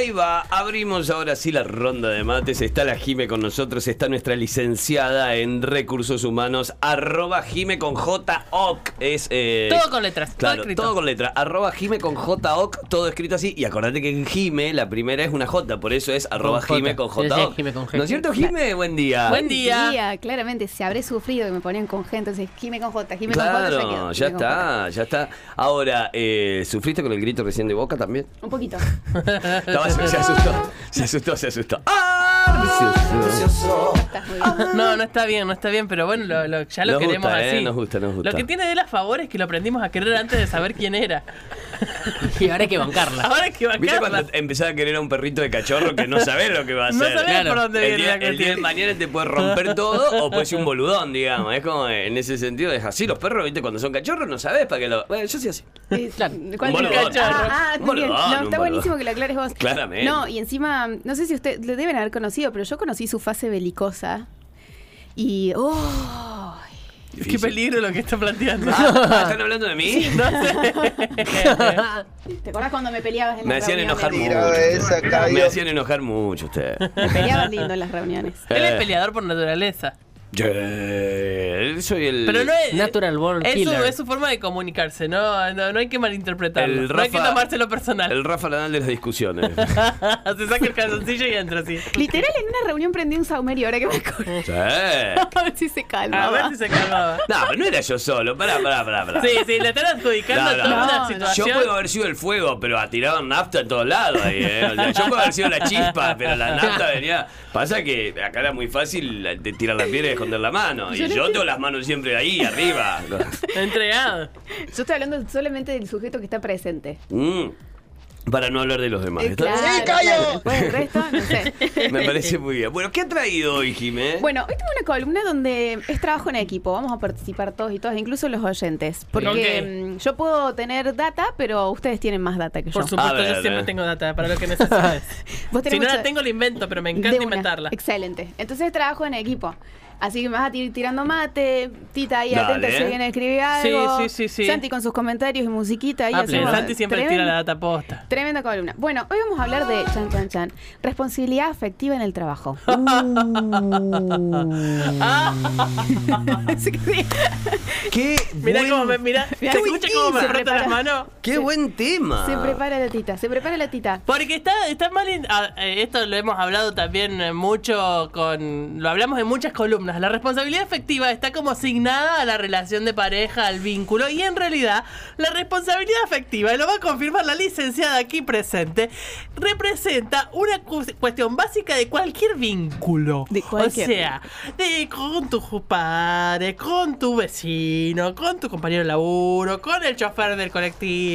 Ahí va, abrimos ahora sí la ronda de mates. Está la Jime con nosotros, está nuestra licenciada en recursos humanos, arroba Jime con J -oc. Es, eh, Todo con letras, todo Claro, escrito. todo con letra. Arroba Jime con J -oc, todo escrito así. Y acordate que en Jime la primera es una J, por eso es arroba Con Jime J. con J. sí, -oc. Jime con G. ¿No es cierto, Jime? Buen día. Buen día. claramente, se habré sufrido que me ponían con G, entonces Jime con J, Jime con J, Claro, ya está, ya está. Ahora, eh, ¿sufriste con el grito recién de boca también? Un poquito. Se asustó, se asustó, se asustó. ¡Ah! No, no está bien, no está bien, pero bueno, lo- lo- ya lo Nos queremos gusta, eh, así. nos gusta, nos gusta. Lo que tiene de él a favor es que lo aprendimos a querer antes de saber quién era. Y ahora hay que bancarla. Ahora hay que ¿Viste bancarla. cuando empezás a querer a un perrito de cachorro que no sabés lo que va a No hacer? sabés Claro. por dónde El día, la el día de mañana te puede romper todo o puede ser un boludón, digamos. Es como en ese sentido, es así. Los perros, ¿viste? Cuando son cachorros no sabés para qué lo. Bueno, yo soy así. Eh, Claro. ¿cuál Un es? boludón. Ah, ah, Un boludón, No, un está boludón. buenísimo que lo aclares vos. Claramente. No, y encima, no sé si usted lo deben haber conocido, pero yo conocí su fase belicosa. Y. ¡Oh! Qué peligro lo que está planteando. Ah, ¿Están hablando de mí? No sé. ¿Te acordás cuando me peleabas en Me las hacían enojar mucho. Me hacían enojar mucho usted. Me peleabas lindo en las reuniones. Él es peleador por naturaleza. Yo soy el. Pero no es. Natural born es su, killer. es su forma de comunicarse, no, no, no hay que malinterpretarlo. El no hay que tomárselo personal. El Rafa Nadal de las discusiones. Se saca el calzoncillo y entra así. Literal, en una reunión prendí un saumerio, ahora que me acuerdo. sí. A ver si se calma. A ver si se calmaba. No, pero no era yo solo. Pará, pará, pará. pará. Sí, sí, le están adjudicando No, no. toda No, una situación. Yo puedo haber sido el fuego, pero tiraban nafta en todos lados. Ahí, ¿eh? O sea, yo puedo haber sido la chispa, pero la nafta venía. Pasa que acá era muy fácil de tirar la piedra y esconder la mano. Y Yo no yo entiendo. tengo las manos siempre ahí, arriba. Entregado. Yo estoy hablando solamente del sujeto que está presente. Mm. Para no hablar de los demás. Eh, ¿está? claro, ¡Sí, callo! claro. Después del resto, no sé. Me parece muy bien. Bueno, ¿qué ha traído hoy, Jimé? Bueno, hoy tengo una columna donde es trabajo en equipo. Vamos a participar todos y todas, incluso los oyentes. Porque Ok. mm, yo puedo tener data, pero ustedes tienen más data que Por yo. supuesto, A ver, yo siempre tengo data para lo que necesites. Vos tenés si no mucha- la tengo, la invento, pero me De encanta una. inventarla. Excelente. Entonces trabajo en equipo. Así que me vas a ir tirando mate, Tita ahí Dale. atenta si viene a escribir algo. Sí, sí, sí, sí. Santi con sus comentarios y musiquita ahí Ah, hacemos Santi siempre tremenda- tira la data posta. Tremenda columna. Bueno, hoy vamos a hablar de chan chan chan. Responsabilidad afectiva en el trabajo. Sí. Qué Mirá buen, cómo me, mira, ¿se Mirá, escucha cómo me frota las manos? Qué buen tema. Se prepara la tita, se prepara la tita. Porque está, está mal. in- ah, eh, esto lo hemos hablado también eh, mucho con. Lo hablamos en muchas columnas. La responsabilidad afectiva está como asignada a la relación de pareja, al vínculo. Y en realidad, la responsabilidad afectiva, y lo va a confirmar la licenciada aquí presente, representa una cu- cuestión básica de cualquier vínculo. De cualquier O sea, de con tus padres, con tu vecino, con tu compañero de laburo, con el chofer del colectivo.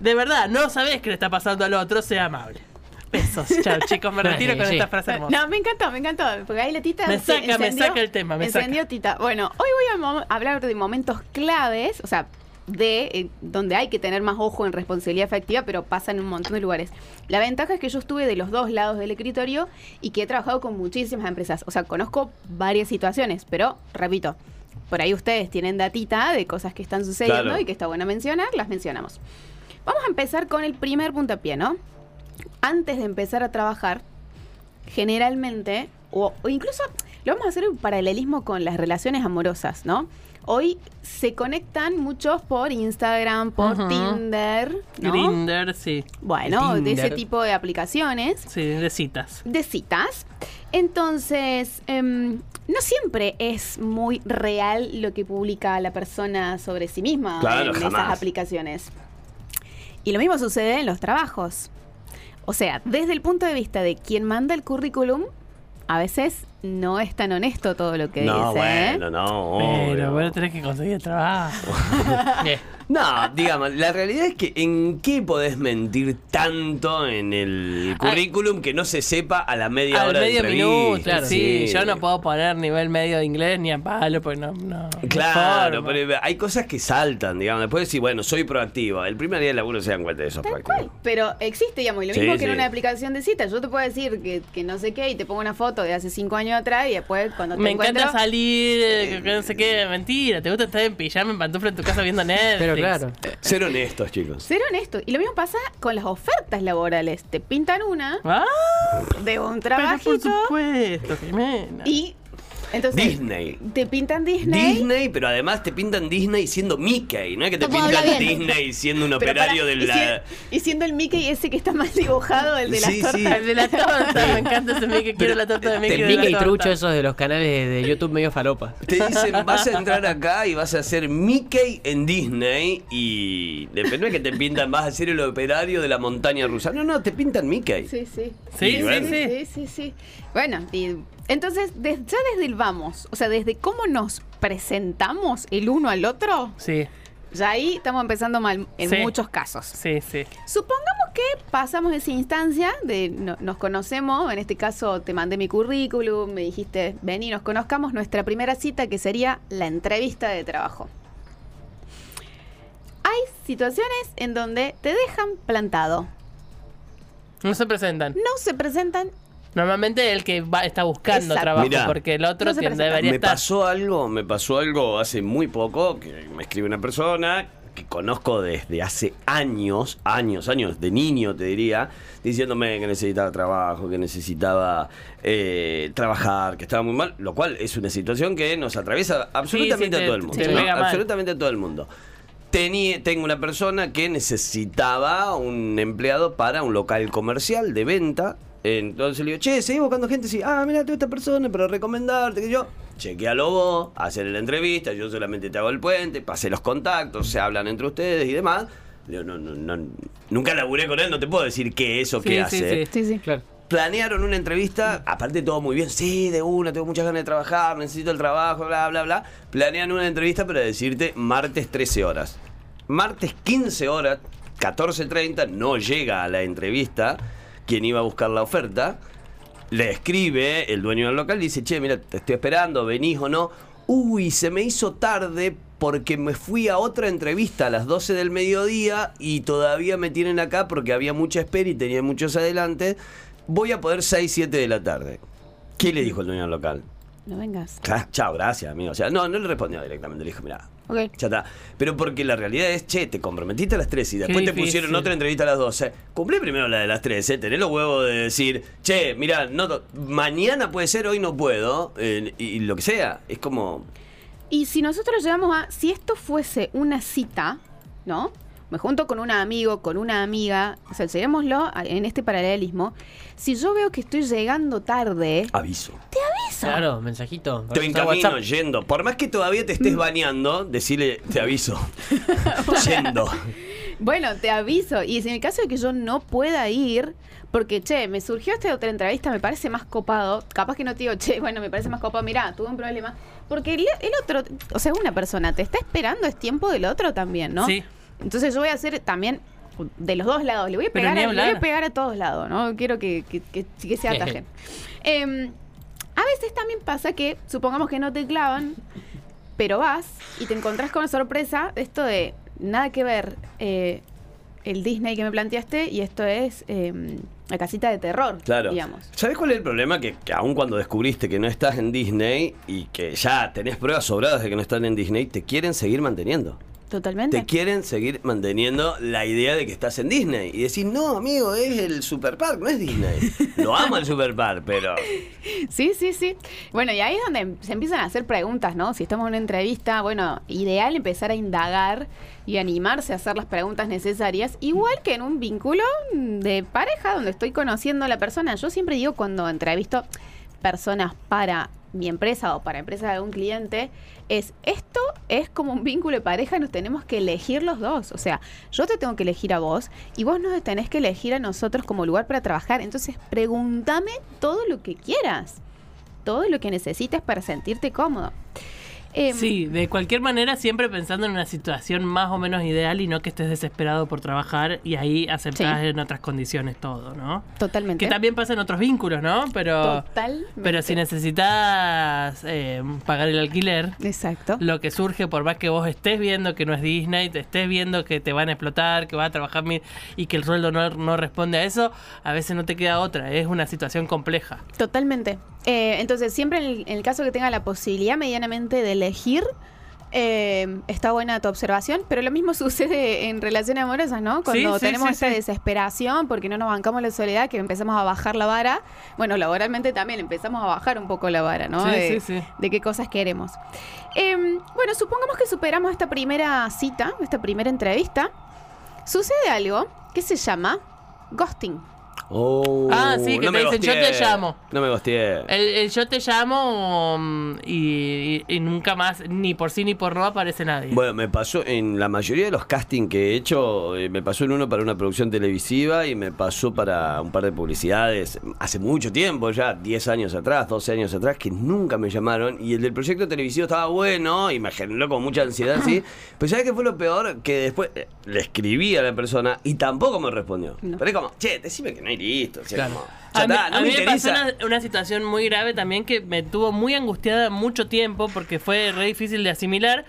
De verdad, no sabes qué le está pasando al otro, sea amable. Besos. Chao, chicos, me retiro con Sí. esta frase hermosa. No, me encantó, me encantó. Porque ahí la tita. Me saca, me saca el tema, me encendió saca. tita. Bueno, hoy voy a hablar de momentos claves, o sea, de eh, donde hay que tener más ojo en responsabilidad afectiva, pero pasa en un montón de lugares. La ventaja es que yo estuve de los dos lados del escritorio y que he trabajado con muchísimas empresas. O sea, conozco varias situaciones, pero repito, por ahí ustedes tienen datita de cosas que están sucediendo Claro. y que está bueno mencionar, las mencionamos. Vamos a empezar con el primer puntapié, ¿no? Antes de empezar a trabajar, generalmente, o, o incluso lo vamos a hacer en paralelismo con las relaciones amorosas, ¿no? Hoy se conectan muchos por Instagram, por. Tinder, ¿no? Grinder, sí. Bueno, de ese Tinder. tipo de aplicaciones Sí, de citas. de citas. Entonces, em, no siempre es muy real lo que publica la persona sobre sí misma Claro, en jamás. esas aplicaciones. Y lo mismo sucede en los trabajos. O sea, desde el punto de vista de quien manda el currículum, a veces no es tan honesto todo lo que No, dice. ¿eh? bueno, no. Pero obvio. bueno, tenés que conseguir trabajo. No, digamos, la realidad es que ¿en qué podés mentir tanto en el currículum que no se sepa a la media Al hora de medio entrevista? minuto, claro. Sí, yo no puedo poner nivel medio de inglés ni a palo, porque no. no Claro, pero hay cosas que saltan, digamos. Después decir, bueno, soy proactivo. El primer día de laburo se dan cuenta de eso. Tal cual, pero existe, digamos, y lo Sí, mismo que sí. en una aplicación de citas. Yo te puedo decir que, que no sé qué y te pongo una foto de hace cinco años atrás y después cuando te Me encuentro... encanta salir, eh, no sé qué, mentira. Te gusta estar en pijama, en pantufla en tu casa viendo Netflix. Pero claro. Ser honestos, chicos. Ser honesto. Y lo mismo pasa con las ofertas laborales. Te pintan una Ah, de un pero por trabajito supuesto, Jimena. y entonces Disney. te pintan Disney. Disney, pero además te pintan Disney siendo Mickey. No es que te No pintan. Disney siendo un Pero operario de y la. si- Y siendo el Mickey ese que está más dibujado, el de las Sí, tortas. sí. El de la torta, me encanta ese Mickey. Quiero la torta de Mickey. El de la Mickey torta. trucho esos de los canales de YouTube medio falopa. Te dicen, vas a entrar acá y vas a ser Mickey en Disney y depende no es que te pintan, vas a ser el operario de la montaña rusa. No, no, te pintan Mickey. Sí, sí. Sí, sí. Sí, sí, sí. Bueno, y entonces, ya desde el vamos, o sea, desde cómo nos presentamos el uno al otro, Sí, ya ahí estamos empezando mal en Sí. muchos casos. sí, sí. Supongamos que pasamos esa instancia de no- nos conocemos, en este caso te mandé mi currículum, me dijiste, ven y nos conozcamos, nuestra primera cita que sería la entrevista de trabajo. Hay situaciones en donde te dejan plantado, No se presentan. no se presentan Normalmente el que va, está buscando Exacto. trabajo, Mirá. porque el otro No presenta. debería Me estar. pasó algo, me pasó algo hace muy poco, que me escribe una persona que conozco desde hace años, años, años, de niño te diría, diciéndome que necesitaba trabajo, que necesitaba eh, trabajar, que estaba muy mal, lo cual es una situación que nos atraviesa absolutamente te- a todo el mundo. Absolutamente a todo el mundo. Tenía, tengo una persona que necesitaba un empleado para un local comercial de venta. Entonces le digo, che, ¿seguís buscando gente? Sí, ah, mira, tengo esta persona para recomendarte. Que yo, chequealo vos, hacer la entrevista, yo solamente te hago el puente, pasé los contactos, se hablan entre ustedes y demás. Digo, no, no, no, nunca laburé con él, no te puedo decir qué es o Sí, qué sí, hace. sí. Sí, sí. Claro. Planearon una entrevista, aparte todo muy bien, sí, de una, tengo muchas ganas de trabajar, necesito el trabajo, bla, bla, bla. Planean una entrevista para decirte martes 13 horas. Martes 15 horas, 14.30, no llega a la entrevista quien iba a buscar la oferta. Le escribe el dueño del local, dice, che, mira, te estoy esperando, venís o no. Uy, se me hizo tarde porque me fui a otra entrevista a las 12 del mediodía y todavía me tienen acá porque había mucha espera y tenía muchos adelante. Voy a poder 6, 7 de la tarde. ¿Qué le dijo el dueño del local? No vengas. "Ah, Chao, gracias, amigo. O sea, no, no le respondió directamente. Le dijo, mira, Ok. ya está. Pero porque la realidad es, che, te comprometiste a las 3 y después te pusieron otra entrevista a las 12. Cumplí primero la de las 3, ¿eh? Tenés los huevos de decir, che, mira, no, mañana puede ser, hoy no puedo. eh, y, y lo que sea. Es como. Y si nosotros llegamos a, si esto fuese una cita, ¿no? Me junto con un amigo, con una amiga, o sea, llevémoslo en este paralelismo. Si yo veo que estoy llegando tarde, Aviso. aviso. Claro, mensajito. Te encamino yendo. Por más que todavía te Mm. estés bañando, decirle, te aviso. yendo. Bueno, te aviso. Y si en el caso de que yo no pueda ir, porque, che, me surgió esta otra entrevista, me parece más copado. Capaz que no te digo, che, bueno, me parece más copado. Mirá, tuve un problema. Porque el, el otro, o sea, una persona te está esperando, es tiempo del otro también, ¿no? Sí. Entonces yo voy a hacer también de los dos lados. Le voy a pegar, a, le voy a pegar a todos lados, ¿no? Quiero que, que, que, que se atajen. Em, a veces también pasa que, supongamos que no te clavan, pero vas y te encontrás con sorpresa, esto de nada que ver eh, el Disney que me planteaste y esto es em, la casita de terror, Claro. digamos. ¿Sabes cuál es el problema? Que, que aun cuando descubriste que no estás en Disney y que ya tenés pruebas sobradas de que no están en Disney, te quieren seguir manteniendo. Totalmente. Te quieren seguir manteniendo la idea de que estás en Disney. Y decir, no, amigo, es el Super Park, no es Disney. Lo amo el Super Park, pero. Sí, sí, sí. Bueno, y ahí es donde se empiezan a hacer preguntas, ¿no? Si estamos en una entrevista, bueno, ideal empezar a indagar y animarse a hacer las preguntas necesarias, igual que en un vínculo de pareja donde estoy conociendo a la persona. Yo siempre digo cuando entrevisto personas para mi empresa o para empresa de algún cliente, es esto es como un vínculo de pareja, nos tenemos que elegir los dos. O sea, yo te tengo que elegir a vos y vos nos tenés que elegir a nosotros como lugar para trabajar. Entonces, pregúntame todo lo que quieras, todo lo que necesites para sentirte cómodo. Em, Sí, de cualquier manera siempre pensando en una situación más o menos ideal y no que estés desesperado por trabajar y ahí aceptás Sí. en otras condiciones todo, ¿no? Totalmente. Que también pasa en otros vínculos, ¿no? Pero, Totalmente. pero si necesitas eh, pagar el alquiler, Exacto. lo que surge por más que vos estés viendo que no es Disney, te estés viendo que te van a explotar, que vas a trabajar y que el sueldo no, no responde a eso, a veces no te queda otra, es una situación compleja. Totalmente. Eh, entonces, siempre en el, en el caso que tenga la posibilidad medianamente de elegir, eh, está buena tu observación, pero lo mismo sucede en relaciones amorosas, ¿no? Cuando sí, tenemos sí, esa desesperación porque no nos bancamos la soledad, que empezamos a bajar la vara. Bueno, laboralmente también empezamos a bajar un poco la vara, ¿no? Sí, de, sí, sí. de qué cosas queremos. Eh, bueno, supongamos que superamos esta primera cita, esta primera entrevista. Sucede algo que se llama ghosting. Oh, Ah, sí, que no te me dicen, yo te llamo. No me gosteé. El, el yo te llamo mm, y, y- y nunca más, ni por sí ni por no, aparece nadie. Bueno, me pasó en la mayoría de los castings que he hecho, eh, me pasó en uno para una producción televisiva y me pasó para un par de publicidades hace mucho tiempo, ya 10 años atrás, 12 años atrás, que nunca me llamaron. Y el del proyecto televisivo estaba bueno y me generó como mucha ansiedad, sí. Pero ¿sabes qué fue lo peor? Que después eh, le escribí a la persona y tampoco me respondió. No. Pero es como, che, decime que no hay listo. o sea, Claro. como, ya A mí, está, no a me mí me pasó una situación muy grave también que me tuvo muy angustiada mucho tiempo porque fue re difícil de asimilar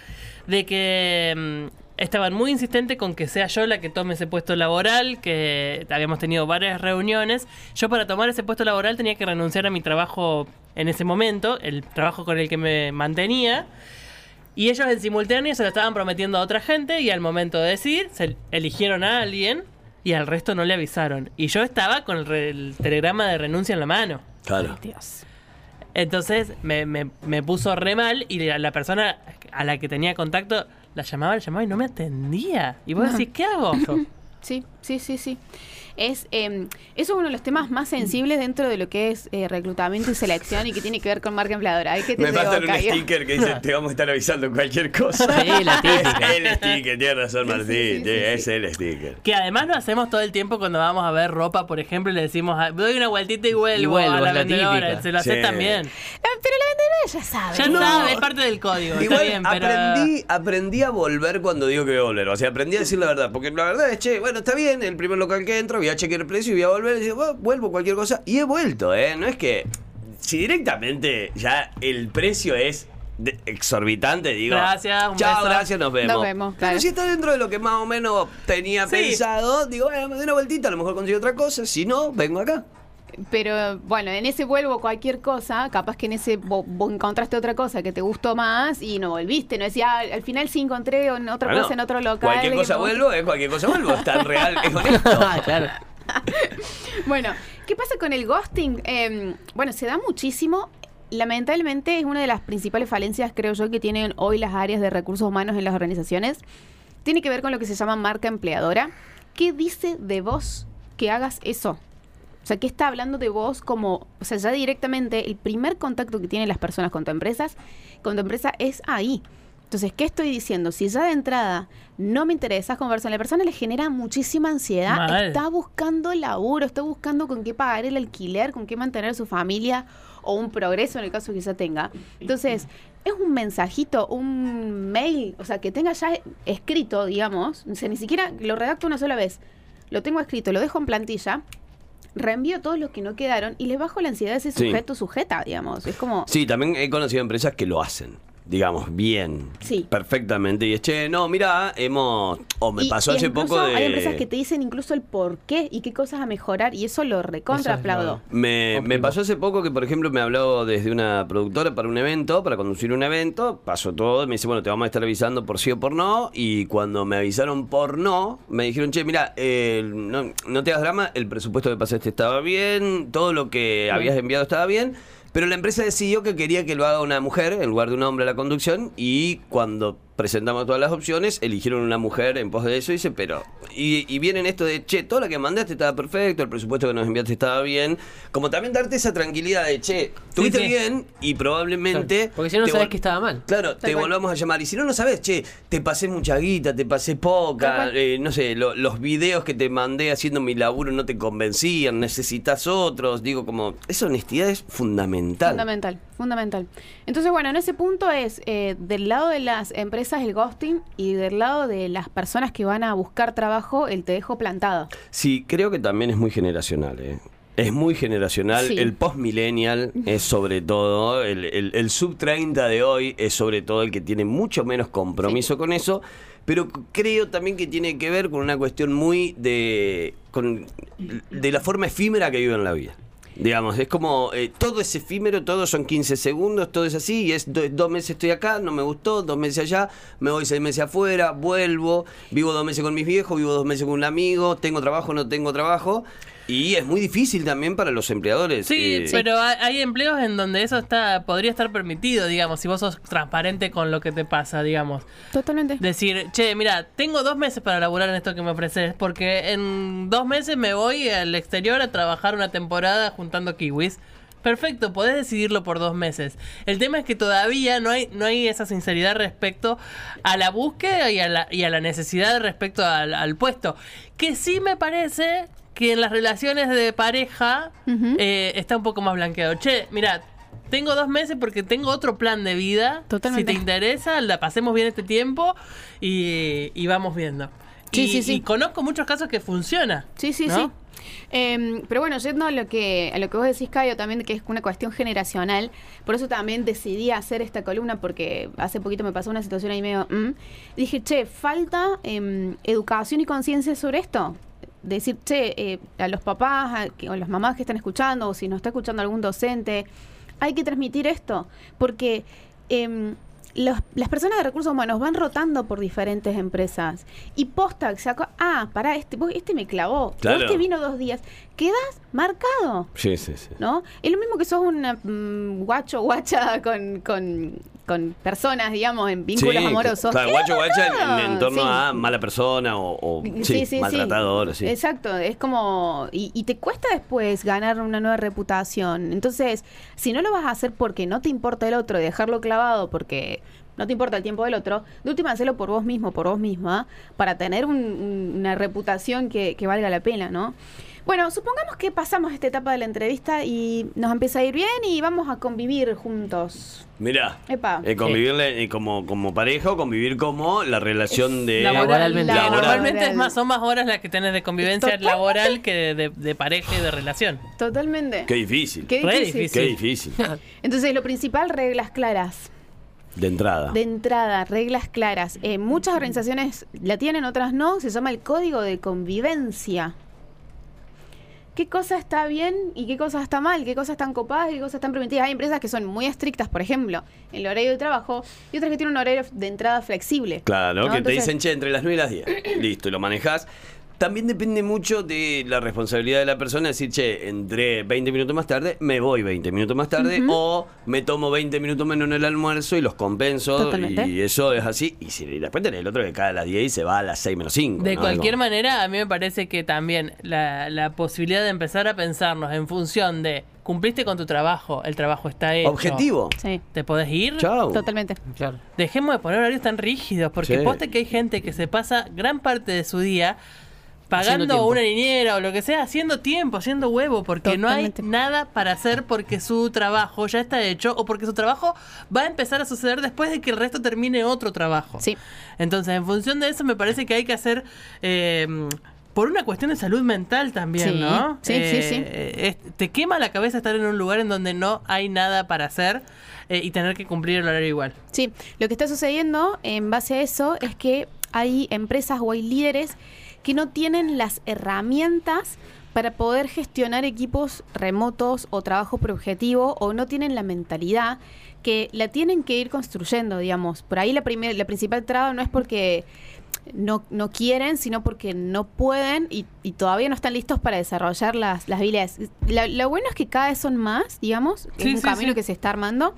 de que mm, estaban muy insistentes con que sea yo la que tome ese puesto laboral, que habíamos tenido varias reuniones. Yo para tomar ese puesto laboral tenía que renunciar a mi trabajo en ese momento, el trabajo con el que me mantenía. Y ellos en simultáneo se lo estaban prometiendo a otra gente y al momento de decir, se eligieron a alguien y al resto no le avisaron. Y yo estaba con el, re- el telegrama de renuncia en la mano. Claro. Dios. Entonces me, me- me puso re mal y la, la persona a la que tenía contacto la llamaba, la llamaba y no me atendía. Y vos decís, ¿qué hago? Sí, sí, sí, sí. Es, eh, eso es uno de los temas más sensibles dentro de lo que es eh, reclutamiento y selección y que tiene que ver con marca empleadora. Hay que te Me falta un sticker que dice, te vamos a estar avisando cualquier cosa. Sí, la típica. Es el sticker, tiene razón Martín, sí, sí, sí, es el sticker. Que además lo hacemos todo el tiempo cuando vamos a ver ropa, por ejemplo, y le decimos, "Ah, doy una vueltita y vuelvo, Y vuelvo, a la vendedora. típica. Se lo haces Sí. también. Pero la vendedora ya sabe. Ya No. sabe, es parte del código. está Igual bien, pero... aprendí, aprendí a volver cuando digo que voy a volver. O sea, aprendí a decir la verdad. Porque la verdad es, che, bueno, está bien, el primer local que entro, voy a chequear el precio y voy a volver. Y digo, "Bueno, vuelvo cualquier cosa. Y he vuelto, ¿eh? No es que. Si directamente ya el precio es de- exorbitante, digo. Gracias, un Chao, beso". gracias, nos vemos. Nos vemos, Pero claro. si está dentro de lo que más o menos tenía Sí. pensado, digo, bueno, me doy una vueltita, a lo mejor consigo otra cosa. Si no, vengo acá. Pero bueno, en ese vuelvo cualquier cosa, capaz que en ese vos, vos encontraste otra cosa que te gustó más y no volviste. No decía, "Ah, al final sí encontré en otra Bueno, cosa en otro local. Cualquier cosa vuelvo, es cualquier cosa vuelvo. Es tan real, es honesto. Ah, claro. Bueno, ¿qué pasa con el ghosting? Eh, bueno, se da muchísimo. Lamentablemente es una de las principales falencias, creo yo, que tienen hoy las áreas de recursos humanos en las organizaciones. Tiene que ver con lo que se llama marca empleadora. ¿Qué dice de vos que hagas eso? O sea, ¿qué está hablando de vos como, o sea, ya directamente el primer contacto que tienen las personas con tu empresa, con tu empresa es ahí. Entonces, ¿qué estoy diciendo? Si ya de entrada no me interesas conversar, a la persona le genera muchísima ansiedad, Mal. está buscando laburo, está buscando con qué pagar el alquiler, con qué mantener su familia o un progreso en el caso que ya tenga. Entonces, es un mensajito, un mail, o sea, que tenga ya escrito, digamos, o sea, ni siquiera lo redacto una sola vez, lo tengo escrito, lo dejo en plantilla, reenvío todos los que no quedaron y le bajo la ansiedad a ese Sí. sujeto sujeta, digamos. Es como, Sí, también he conocido empresas que lo hacen, digamos, bien. Sí. Perfectamente. Y es, che, no, mira, hemos. O me Y- pasó y hace poco de. Hay empresas que te dicen incluso el por qué y qué cosas a mejorar y eso lo recontra Eso es aplaudo. lo- Me, me pasó hace poco que, por ejemplo, me habló desde una productora para un evento, para conducir un evento, pasó todo, me dice, bueno, te vamos a estar avisando por sí o por no, y cuando me avisaron por no, me dijeron, che, mira, eh, no, no te hagas drama, el presupuesto que pasaste estaba bien, todo lo que habías enviado estaba bien, pero la empresa decidió que quería que lo haga una mujer en lugar de un hombre a la conducción, y cuando presentamos todas las opciones, eligieron una mujer en pos de eso, y dice, pero... Y, y vienen esto de, che, todo lo que mandaste estaba perfecto, el presupuesto que nos enviaste estaba bien, como también darte esa tranquilidad de, che, tuviste sí. bien y probablemente... Porque si no, sabes que estaba mal. Claro, te cual. volvamos a llamar. Y si no, no sabes, che, te pasé mucha guita, te pasé poca, eh, no sé, lo- los videos que te mandé haciendo mi laburo no te convencían, necesitas otros. Digo, como, esa honestidad es fundamental. Fundamental, fundamental. Entonces, bueno, en ese punto es eh, del lado de las empresas el ghosting y del lado de las personas que van a buscar trabajo el te dejo plantado. Sí, creo que también es muy generacional, ¿eh? Es muy generacional. Sí. El post-millennial es sobre todo, el, el- el sub-30 de hoy es sobre todo el que tiene mucho menos compromiso con eso, pero creo también que tiene que ver con una cuestión muy de, con, de la forma efímera que viven la vida. Digamos, es como eh, todo es efímero, todo son 15 segundos, todo es así, y es do- dos meses estoy acá, no me gustó, dos meses allá, me voy seis meses afuera, vuelvo, vivo dos meses con mis viejos, vivo dos meses con un amigo, tengo trabajo, no tengo trabajo, y es muy difícil también para los empleadores. Sí, eh, pero hay- hay empleos en donde eso está podría estar permitido, digamos, si vos sos transparente con lo que te pasa, digamos. Totalmente. Decir, che, mira, tengo dos meses para laburar en esto que me ofreces, porque en dos meses me voy al exterior a trabajar una temporada juntando kiwis. Perfecto, podés decidirlo por dos meses. El tema es que todavía no hay, no hay esa sinceridad respecto a la búsqueda y a la, y a la necesidad respecto al, al puesto. Que sí me parece que en las relaciones de pareja eh, está un poco más blanqueado. Che, mira, tengo dos meses porque tengo otro plan de vida. Totalmente. Si te interesa, la pasemos bien este tiempo y, y vamos viendo. Sí, y, sí, sí. y conozco muchos casos que funciona. Sí, sí, ¿no? sí. Em, pero bueno, yendo a lo que a lo que vos decís, Cayo, también que es una cuestión generacional, por eso también decidí hacer esta columna, porque hace poquito me pasó una situación ahí medio... mm. Dije, che, falta em, educación y conciencia sobre esto. Decir, che, eh, a los papás a- que- o las mamás que están escuchando, o si nos está escuchando algún docente, hay que transmitir esto, porque... em, los- las personas de recursos humanos van rotando por diferentes empresas y posta, saco, ah, pará, este, vos- este me clavó, Claro. este vino dos días, quedas marcado, Sí, sí, sí. ¿no? Es lo mismo que sos una mm, guacho guacha con, con, con personas, digamos, en vínculos Sí, amorosos. Claro, guacho, guacha en, torno Sí. a mala persona o, o, sí, maltratador. Exacto, es como. Y, y te cuesta después ganar una nueva reputación. Entonces, si no lo vas a hacer porque no te importa el otro y dejarlo clavado porque no te importa el tiempo del otro, de última, hacelo por vos mismo, por vos misma, para tener un- un- una reputación que, que valga la pena, ¿no? Bueno, supongamos que pasamos esta etapa de la entrevista y nos empieza a ir bien y vamos a convivir juntos. Mirá, Epa. eh, convivirle eh, como, como pareja o convivir como la relación de... Laboralmente. Laboral. Normalmente es más, son más horas las que tenés de convivencia Totalmente. laboral que de, de- de pareja y de relación. Totalmente. Qué difícil. Qué difícil. Qué difícil. Entonces, lo principal, reglas claras. De entrada. De entrada, reglas claras. Eh, muchas organizaciones la tienen, otras no. Se llama el código de convivencia. ¿Qué cosa está bien y qué cosa está mal? ¿Qué cosas están copadas y qué cosas están permitidas? Hay empresas que son muy estrictas, por ejemplo, en el horario de trabajo, y otras que tienen un horario de entrada flexible. Claro, ¿no? que te dicen, che, entre las 9 y las 10. Listo, y lo manejás. También depende mucho de la responsabilidad de la persona, decir, che, entré 20 minutos más tarde, me voy 20 minutos más tarde, o me tomo 20 minutos menos en el almuerzo y los compenso, Totalmente. y eso es así. Y si y después tenés el otro que cae a las 10 y se va a las 6 menos 5. De ¿no? cualquier manera, a mí me parece que también la, la posibilidad de empezar a pensarnos en función de cumpliste con tu trabajo, el trabajo está hecho. Objetivo. Sí, ¿Te podés ir? Chao. totalmente. Claro. Dejemos de poner horarios tan rígidos, porque Sí. poste que hay gente que se pasa gran parte de su día pagando una niñera o lo que sea, haciendo tiempo, haciendo huevo, porque Totalmente. no hay nada para hacer porque su trabajo ya está hecho o porque su trabajo va a empezar a suceder después de que el resto termine otro trabajo. Sí. Entonces, en función de eso, me parece que hay que hacer. eh, por una cuestión de salud mental también, Sí, ¿no? sí, sí, sí. eh, te quema la cabeza estar en un lugar en donde no hay nada para hacer eh, y tener que cumplir el horario igual. Sí, lo que está sucediendo en base a eso es que hay empresas o hay líderes que no tienen las herramientas para poder gestionar equipos remotos o trabajo por objetivo o no tienen la mentalidad que la tienen que ir construyendo, digamos. Por ahí la, primer- la principal traba no es porque no, no quieren, sino porque no pueden y, y todavía no están listos para desarrollar las, las habilidades. La- lo bueno es que cada vez son más, digamos, es Sí, un sí, camino sí. que se está armando.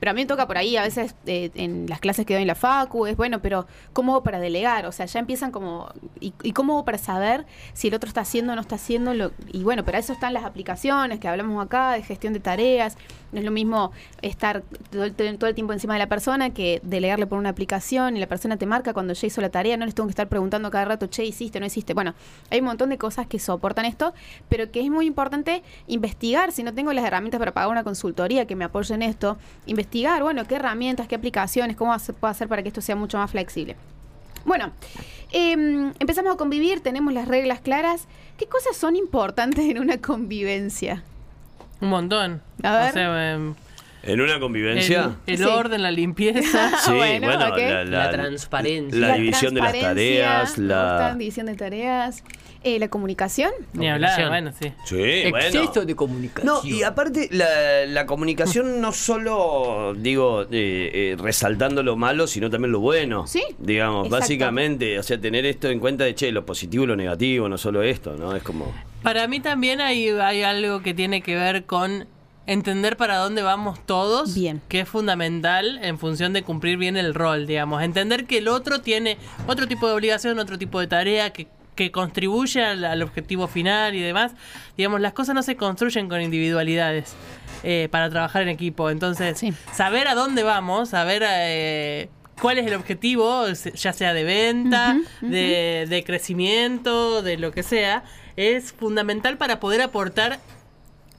Pero a mí me toca por ahí, a veces eh, en las clases que doy en la facu, es bueno, pero ¿cómo hago para delegar? O sea, ya empiezan como, ¿y, y cómo hago para saber si el otro está haciendo o no está haciendo? Lo, y bueno, para eso están las aplicaciones que hablamos acá, de gestión de tareas. No es lo mismo estar todo el, tiempo encima de la persona que delegarle por una aplicación y la persona te marca cuando ya hizo la tarea, no les tengo que estar preguntando cada rato, che, hiciste, no hiciste. Bueno, hay un montón de cosas que soportan esto, pero que es muy importante investigar. Si no tengo las herramientas para pagar una consultoría que me apoye en esto, investigar, bueno, qué herramientas, qué aplicaciones, cómo puedo hacer para que esto sea mucho más flexible. Bueno, em, empezamos a convivir, tenemos las reglas claras. ¿Qué cosas son importantes en una convivencia? Un montón. A ver. O sea, em, En una convivencia. El, el Sí. orden, la limpieza. Sí, Bueno, bueno, ok. la, La transparencia. la La división de las tareas, la. gustan, división de tareas, eh, la comunicación. Ni hablar, bueno, sí. Sí, bueno. De comunicación. No, y aparte la, la comunicación no solo, digo, eh, eh, resaltando lo malo, sino también lo bueno. Sí, Digamos, exacto. básicamente, o sea, tener esto en cuenta de, che, lo positivo y lo negativo, no solo esto, ¿no? Es como... Para mí también hay, hay algo que tiene que ver con entender para dónde vamos todos, Bien. que es fundamental en función de cumplir bien el rol, digamos. Entender que el otro tiene otro tipo de obligación, otro tipo de tarea, que, que contribuye al, al objetivo final y demás. Digamos, las cosas no se construyen con individualidades eh, para trabajar en equipo. Entonces, Sí. saber a dónde vamos, saber... eh, ¿Cuál es el objetivo? Ya sea de venta, De, de crecimiento, de lo que sea, es fundamental para poder aportar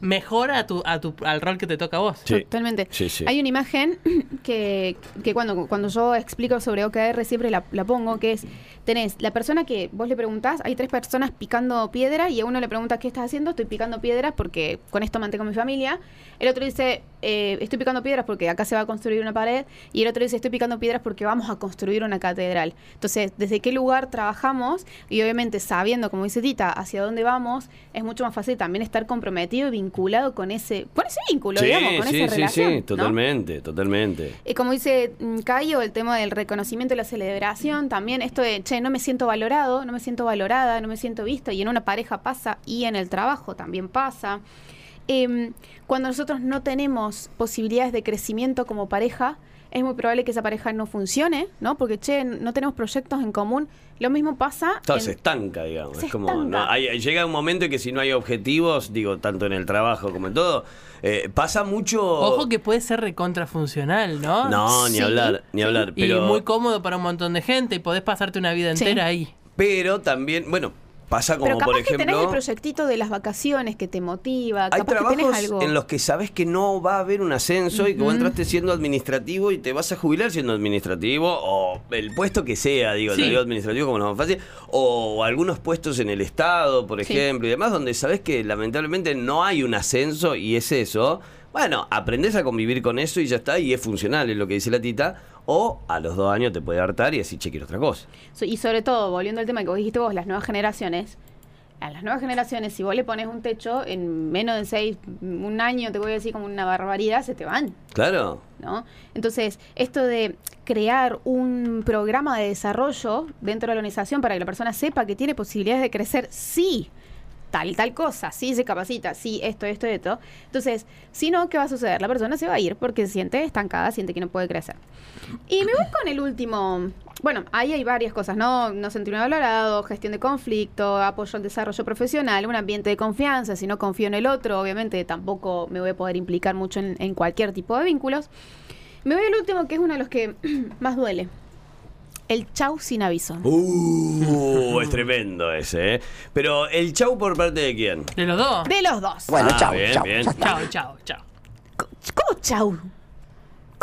mejor a tu, a tu, al rol que te toca a vos. Sí. Totalmente. Sí, sí. Hay una imagen que, que cuando, cuando yo explico sobre OKR siempre la, la pongo, que es, tenés la persona que vos le preguntás, hay tres personas picando piedra y a uno le preguntas, ¿qué estás haciendo? Estoy picando piedras porque con esto mantengo mi familia. El otro dice, eh, estoy picando piedras porque acá se va a construir una pared. Y el otro dice, estoy picando piedras porque vamos a construir una catedral. Entonces, ¿desde qué lugar trabajamos? Y obviamente sabiendo, como dice Tita, hacia dónde vamos, es mucho más fácil también estar comprometido y vinculado con ese, con ese vínculo, Sí, digamos, con sí, esa sí, relación. sí, ¿no? totalmente, totalmente. Y como dice mm, Cayo, el tema del reconocimiento y la celebración, también esto de, che, no me siento valorado, no me siento valorada, no me siento visto, y en una pareja pasa, y en el trabajo también pasa. Em, cuando nosotros no tenemos posibilidades de crecimiento como pareja, es muy probable que esa pareja no funcione, ¿no? Porque, che, no tenemos proyectos en común. Lo mismo pasa... Todo en- se estanca, digamos. Se es como, estanca. no, hay- llega un momento en que si no hay objetivos, digo, tanto en el trabajo como en todo, eh, pasa mucho... Ojo que puede ser recontrafuncional, ¿no? No, ni Sí, hablar, ni sí. hablar. Y Pero, muy cómodo para un montón de gente y podés pasarte una vida Sí. entera ahí. pero también, bueno, pasa como Pero capaz por que tenés el ejemplo... proyectito de las vacaciones que te motiva, Hay capaz que tenés trabajos algo... en los que sabes que no va a haber un ascenso y que vos entraste siendo administrativo y te vas a jubilar siendo administrativo o el puesto que sea, digo, Sí. lo digo administrativo como no más fácil, o algunos puestos en el Estado, por Sí. ejemplo, y demás, donde sabes que lamentablemente no hay un ascenso y es eso. Bueno, aprendés a convivir con eso y ya está, y es funcional, es lo que dice la tita. O a los dos años te puede hartar y decir, che, quiero otra cosa. So- Y sobre todo, volviendo al tema que vos dijiste vos, las nuevas generaciones. A las nuevas generaciones, si vos le pones un techo, en menos de seis, un año, te voy a decir como una barbaridad, se te van, Claro. ¿no? Entonces, esto de crear un programa de desarrollo dentro de la organización para que la persona sepa que tiene posibilidades de crecer, sí, tal, tal cosa, sí se capacita, sí, esto, esto, esto. Entonces, si no, ¿qué va a suceder? La persona se va a ir porque se siente estancada, siente que no puede crecer. Y me voy con el último. Bueno, ahí hay varias cosas, ¿no? No sentirme valorado, gestión de conflicto, apoyo al desarrollo profesional, un ambiente de confianza. Si no confío en el otro, obviamente tampoco me voy a poder implicar mucho en, en cualquier tipo de vínculos. Me voy al último, que es uno de los que más duele. El chau sin aviso. Uh, es tremendo ese, ¿eh? Pero el chau por parte de quién? De los dos. De los dos. Bueno, Ah, chao, bien, chao. bien. ya está. Chao, chao, chao. ¿Cómo chau?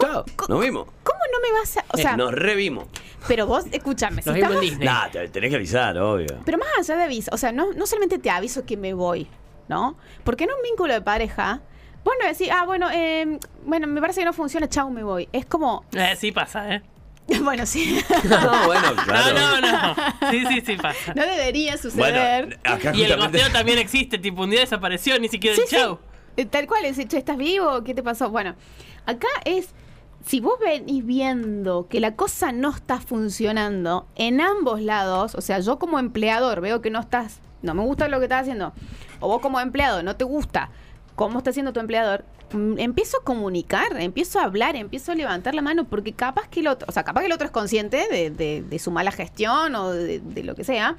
Chao, nos vimos. ¿Cómo no me vas a.? O sea, nos revimos. pero vos, escúchame. si Nos vimos en estamos- Disney. Nah, te- tenés que avisar, obvio. Pero más allá de aviso, o sea, no, no solamente te aviso que me voy, ¿no? Porque en un vínculo de pareja, vos no decís, ah, bueno, eh, bueno, me parece que no funciona, chau, me voy. Es como, Eh, sí pasa, ¿eh? bueno, sí, No, bueno, claro. No, no, no. Sí, sí, sí pasa. no debería Bueno, suceder. acá Y el gosteo también existe, tipo, un día desapareció, ni siquiera Sí, el sí. chau. Eh, Tal cual, es, ¿estás vivo? ¿Qué te pasó? Bueno, acá es, si vos venís viendo que la cosa no está funcionando en ambos lados, o sea, yo como empleador veo que no estás, no me gusta lo que estás haciendo, o vos como empleado no te gusta cómo está haciendo tu empleador, mm, empiezo a comunicar, empiezo a hablar, empiezo a levantar la mano, porque capaz que el otro, o sea, capaz que el otro es consciente de, de- de su mala gestión o de, de lo que sea,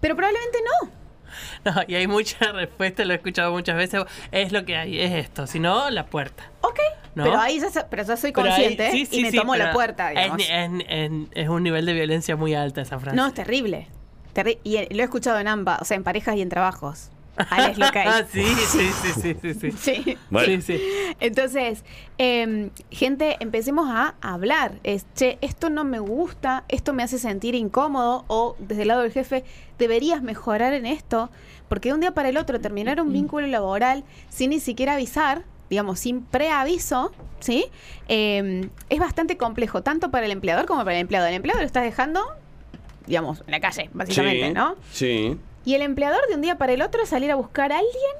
pero probablemente no. No, y hay mucha respuesta, lo he escuchado muchas veces. Es lo que hay, es esto. Si no, la puerta. Ok, ¿No? pero ahí ya, pero ya soy ahí- consciente sí, sí, y me sí, tomo la puerta, Es, digamos. es- es- es un nivel de violencia muy alta esa frase. No, es terrible. Terri- y lo he escuchado en ambas, o sea, en parejas y en trabajos. Ahí es lo que hay. Ah, sí, sí, sí, sí, sí, sí. Sí. Bueno. Sí, sí. Entonces, em, gente, empecemos a hablar. Es, che, esto no me gusta, esto me hace sentir incómodo, o desde el lado del jefe, deberías mejorar en esto, porque de un día para el otro terminar un vínculo laboral sin ni siquiera avisar, digamos, sin preaviso, ¿sí? Eh, es bastante complejo, tanto para el empleador como para el empleado. El empleado lo estás dejando, digamos, en la calle, básicamente, Sí, ¿no? Sí. Y el empleador de un día para el otro salir a buscar a alguien,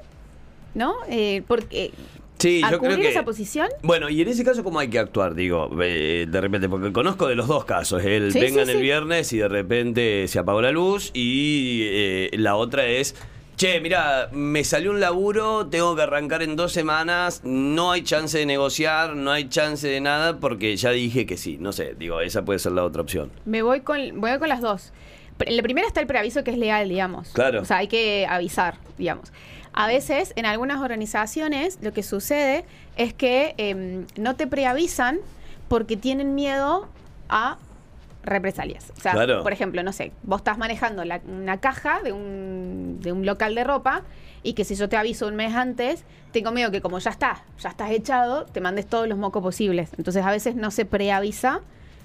¿no? Eh, porque Sí, a yo creo que. esa posición. Bueno, y en ese caso, ¿cómo hay que actuar? Digo, eh, de repente, porque conozco de los dos casos. El Sí, vengan sí, el sí. viernes y de repente se apagó la luz. Y eh, la otra es. Che, mira, me salió un laburo, tengo que arrancar en dos semanas, no hay chance de negociar, no hay chance de nada porque ya dije que sí. No sé, digo, esa puede ser la otra opción. Me voy con, voy con las dos. En la primera está el preaviso que es legal, digamos. Claro. O sea, hay que avisar, digamos. A veces, en algunas organizaciones, lo que sucede es que em, no te preavisan porque tienen miedo a represalias. O sea, Claro. por ejemplo, no sé, vos estás manejando la- una caja de un, de un local de ropa y que si yo te aviso un mes antes, tengo miedo que como ya está, ya estás echado, te mandes todos los mocos posibles. Entonces a veces no se preavisa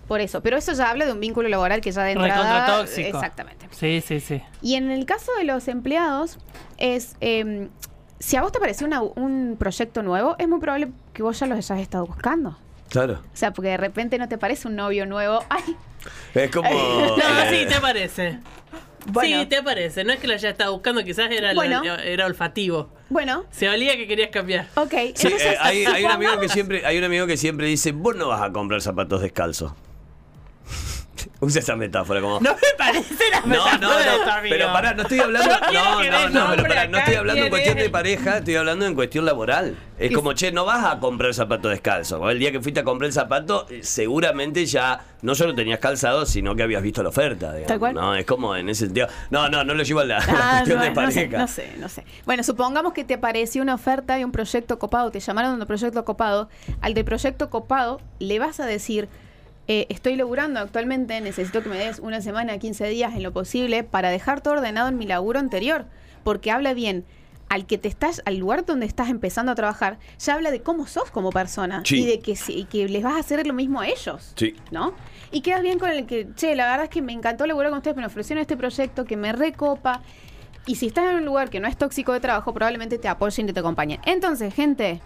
por eso. Pero eso ya habla de un vínculo laboral que ya de entrada... Tóxico. Exactamente. Sí, sí, sí. Y en el caso de los empleados, es em, si a vos te pareció una- un proyecto nuevo, es muy probable que vos ya los hayas estado buscando. Claro. O sea, porque de repente no te parece un novio nuevo. Ay, Es como. No, eh, sí, te parece. Bueno. Sí, te parece. No es que lo haya estado buscando, quizás era, era olfativo. bueno, Se olía que querías cambiar. ok. Sí, entonces, eh, hay, hay un amigo que siempre, hay un amigo que siempre dice, vos no vas a comprar zapatos descalzos. Usa esa metáfora como. No me parece la No, no, metáfora de tu no. amigo. Pero pará, no estoy hablando. No, no, no, pero pará, no estoy hablando en cuestión de pareja, estoy hablando en cuestión laboral. Es como, che, no vas a comprar zapatos descalzos. Vos El día que fuiste a comprar el zapato, seguramente ya no solo tenías calzado, sino que habías visto la oferta. digamos, Tal cual. No, es como en ese sentido. No, no, no lo llevo a la, Ah, cuestión de no, no sé, pareja. no sé, no sé. Bueno, supongamos que te apareció una oferta de un proyecto copado, te llamaron de un proyecto copado. Al del proyecto copado le vas a decir, eh, estoy laburando actualmente, necesito que me des una semana, 15 días en lo posible para dejar todo ordenado en mi laburo anterior. Porque habla bien al que te estás, al lugar donde estás empezando a trabajar, ya habla de cómo sos como persona Sí. y de que, sí- y que les vas a hacer lo mismo a ellos. Sí. ¿no? Y quedas bien con el que, che, la verdad es que me encantó laburar con ustedes, me ofrecieron este proyecto que me recopa. Y si estás en un lugar que no es tóxico de trabajo, probablemente te apoyen y te acompañen. Entonces, gente,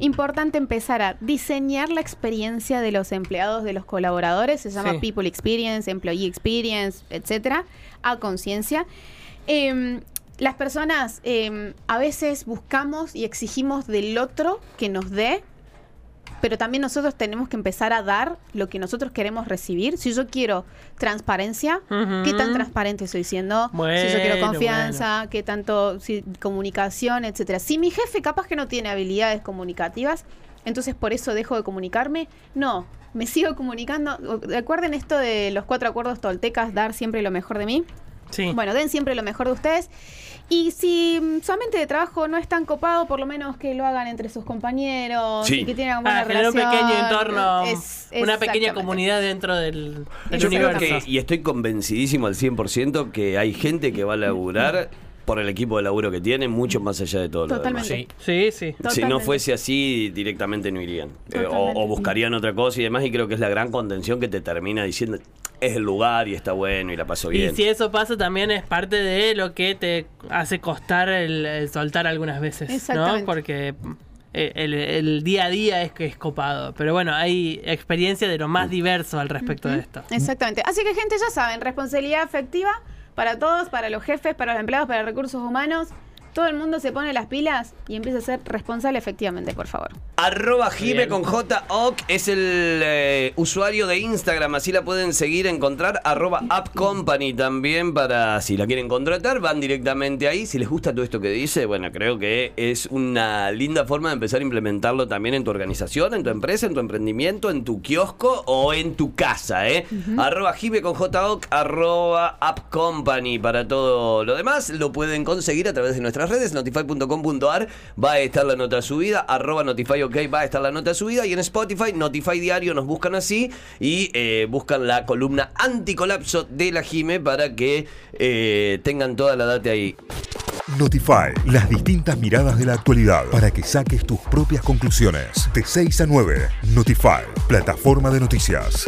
importante empezar a diseñar la experiencia de los empleados, de los colaboradores. Se llama Sí. People Experience, Employee Experience, etcétera, a conciencia. Em, las personas em, a veces buscamos y exigimos del otro que nos dé pero también nosotros tenemos que empezar a dar lo que nosotros queremos recibir. Si yo quiero transparencia. ¿qué tan transparente estoy siendo? si yo quiero Bueno, confianza, qué tanto si- comunicación, etcétera. Si mi jefe capaz que no tiene habilidades comunicativas, entonces por eso dejo de comunicarme. No, me sigo comunicando. Recuerden esto de los cuatro acuerdos toltecas, dar siempre lo mejor de mí. Sí. Bueno, den siempre lo mejor de ustedes. Y si mm, su ambiente de trabajo no es tan copado, por lo menos que lo hagan entre sus compañeros Sí. y que tengan buena Para generar un relación. pequeño entorno, Es- una pequeña comunidad dentro del, del Yo creo universo. que, y estoy convencidísimo al 100% que hay gente que va a laburar por el equipo de laburo que tiene, mucho más allá de todo lo demás. Totalmente. Sí, sí, sí. Si no Totalmente. fuese así, directamente no irían. Eh, o, Totalmente. o buscarían otra cosa y demás. Y creo que es la gran contención que te termina diciendo, es el lugar y está bueno y la paso Y bien. si eso pasa, también es parte de lo que te hace costar el, el soltar algunas veces, ¿no? Exactamente. Porque eh, el, el día a día es que es copado. Pero bueno, hay experiencia de lo más diverso al respecto de esto. Exactamente. Así que, gente, ya saben, responsabilidad afectiva para todos, para los jefes, para los empleados, para recursos humanos. Todo el mundo se pone las pilas y empieza a ser responsable efectivamente, por favor. Arroba Jime con J Oc es el eh, usuario de Instagram, así la pueden seguir, encontrar. Arroba App Company también para si la quieren contratar, van directamente ahí. Si les gusta todo esto que dice, bueno, creo que es una linda forma de empezar a implementarlo también en tu organización, en tu empresa, en tu emprendimiento, en tu kiosco o en tu casa, ¿eh? Arroba Jime con J Oc, arroba App Company para todo lo demás. Lo pueden conseguir a través de nuestras redes, notify.com.ar. Va a estar la nota subida, arroba Notify OK, va a estar la nota subida. Y en Spotify, Notify Diario, nos buscan así y eh, buscan la columna anticolapso de la Jime para que eh, tengan toda la data ahí. Notify, las distintas miradas de la actualidad para que saques tus propias conclusiones. De 6 a 9, Notify, plataforma de noticias.